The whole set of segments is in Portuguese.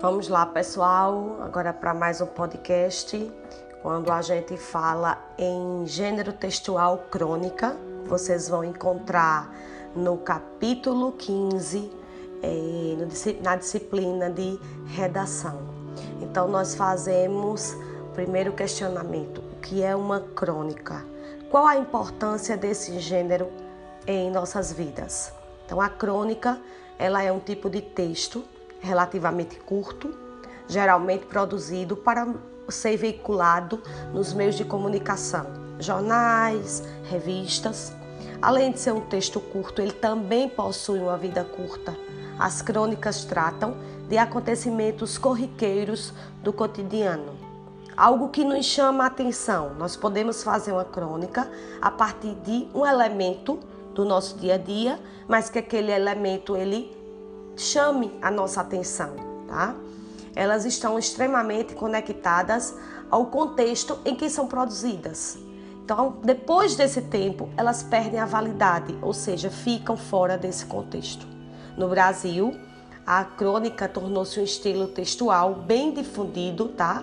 Vamos lá, pessoal, agora para mais um podcast. Quando a gente fala em gênero textual crônica, vocês vão encontrar no capítulo 15, eh, na disciplina de redação. Então, nós fazemos primeiro questionamento: o que é uma crônica? Qual a importância desse gênero em nossas vidas? Então, a crônica ela é um tipo de texto relativamente curto, geralmente produzido para ser veiculado nos meios de comunicação, jornais, revistas. Além de ser um texto curto, ele também possui uma vida curta. As crônicas tratam de acontecimentos corriqueiros do cotidiano. Algo que nos chama a atenção. Nós podemos fazer uma crônica a partir de um elemento do nosso dia a dia, mas que aquele elemento ele chame a nossa atenção, tá? Elas estão extremamente conectadas ao contexto em que são produzidas. Então, depois desse tempo, elas perdem a validade, ou seja, ficam fora desse contexto. No Brasil, a crônica tornou-se um estilo textual bem difundido, tá?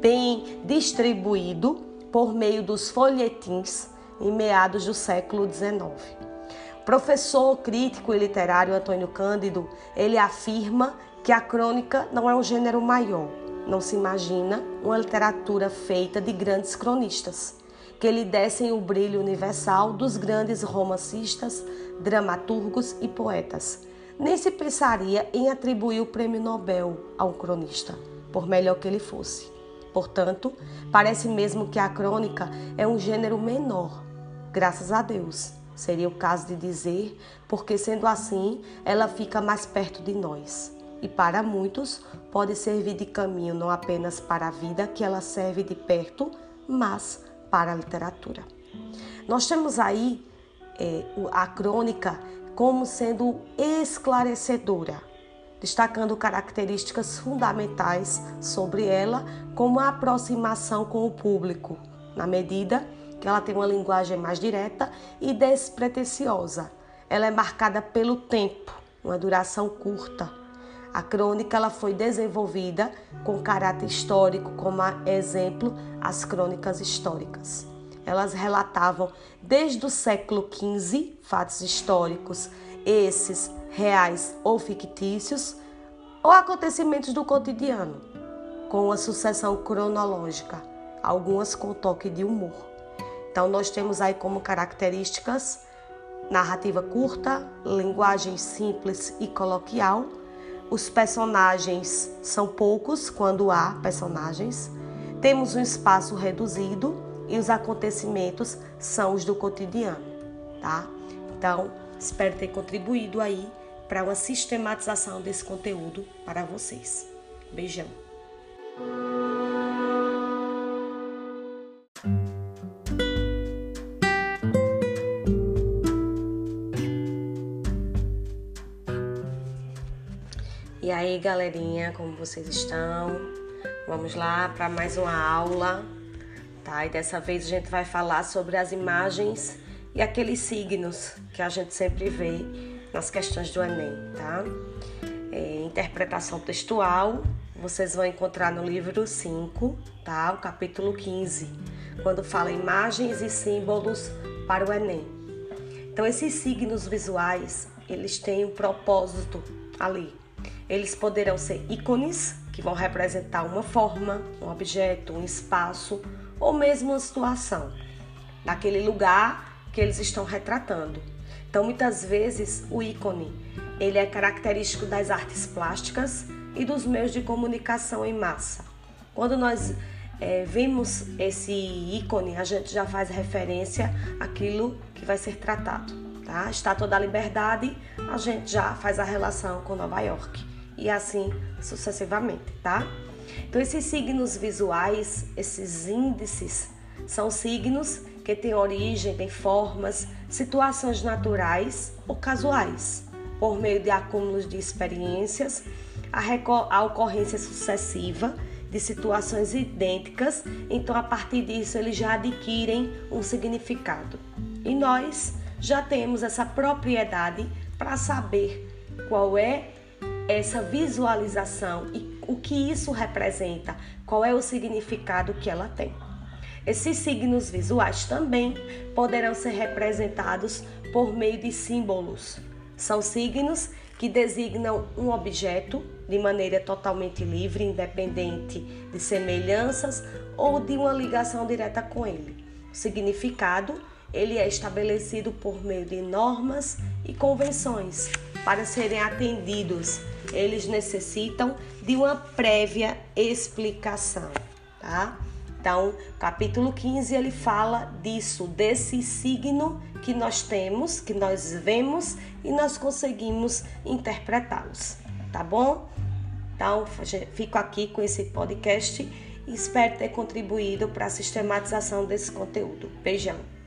Bem distribuído por meio dos folhetins em meados do século XIX. Professor crítico e literário Antônio Cândido, ele afirma que a crônica não é um gênero maior. Não se imagina uma literatura feita de grandes cronistas, que lhe dessem o brilho universal dos grandes romancistas, dramaturgos e poetas. Nem se pensaria em atribuir o prêmio Nobel a um cronista, por melhor que ele fosse. Portanto, parece mesmo que a crônica é um gênero menor, graças a Deus seria o caso de dizer, porque sendo assim, ela fica mais perto de nós. E para muitos, pode servir de caminho não apenas para a vida que ela serve de perto, mas para a literatura. Nós temos aí é, a crônica como sendo esclarecedora, destacando características fundamentais sobre ela, como a aproximação com o público, na medida que ela tem uma linguagem mais direta e despretensiosa. Ela é marcada pelo tempo, uma duração curta. A crônica ela foi desenvolvida com caráter histórico, como exemplo as crônicas históricas. Elas relatavam desde o século XV fatos históricos, esses reais ou fictícios, ou acontecimentos do cotidiano, com uma sucessão cronológica, algumas com toque de humor. Então, nós temos aí como características narrativa curta, linguagem simples e coloquial. Os personagens são poucos quando há personagens. Temos um espaço reduzido e os acontecimentos são os do cotidiano, tá? Então, espero ter contribuído aí para uma sistematização desse conteúdo para vocês. Beijão. E aí, galerinha, como vocês estão? Vamos lá para mais uma aula, tá? E dessa vez a gente vai falar sobre as imagens e aqueles signos que a gente sempre vê nas questões do Enem, tá? É, interpretação textual, vocês vão encontrar no livro 5, tá? O capítulo 15, quando fala imagens e símbolos para o Enem. Então, esses signos visuais, eles têm um propósito ali, eles poderão ser ícones, que vão representar uma forma, um objeto, um espaço ou mesmo uma situação, naquele lugar que eles estão retratando. Então, muitas vezes, o ícone ele é característico das artes plásticas e dos meios de comunicação em massa. Quando nós é, vemos esse ícone, a gente já faz referência àquilo que vai ser tratado. Tá? Estátua da Liberdade, a gente já faz a relação com Nova York e assim sucessivamente, tá? Então, esses signos visuais, esses índices, são signos que têm origem, têm formas, situações naturais ou casuais, por meio de acúmulos de experiências, a, a ocorrência sucessiva de situações idênticas, então a partir disso eles já adquirem um significado. E nós já temos essa propriedade para saber qual é essa visualização e o que isso representa, qual é o significado que ela tem. Esses signos visuais também poderão ser representados por meio de símbolos. São signos que designam um objeto de maneira totalmente livre, independente de semelhanças ou de uma ligação direta com ele. O significado ele é estabelecido por meio de normas e convenções. Para serem atendidos, eles necessitam de uma prévia explicação, tá? Então, capítulo 15 ele fala disso, desse signo que nós temos, que nós vemos e nós conseguimos interpretá-los, tá bom? Então, fico aqui com esse podcast e espero ter contribuído para a sistematização desse conteúdo. Beijão!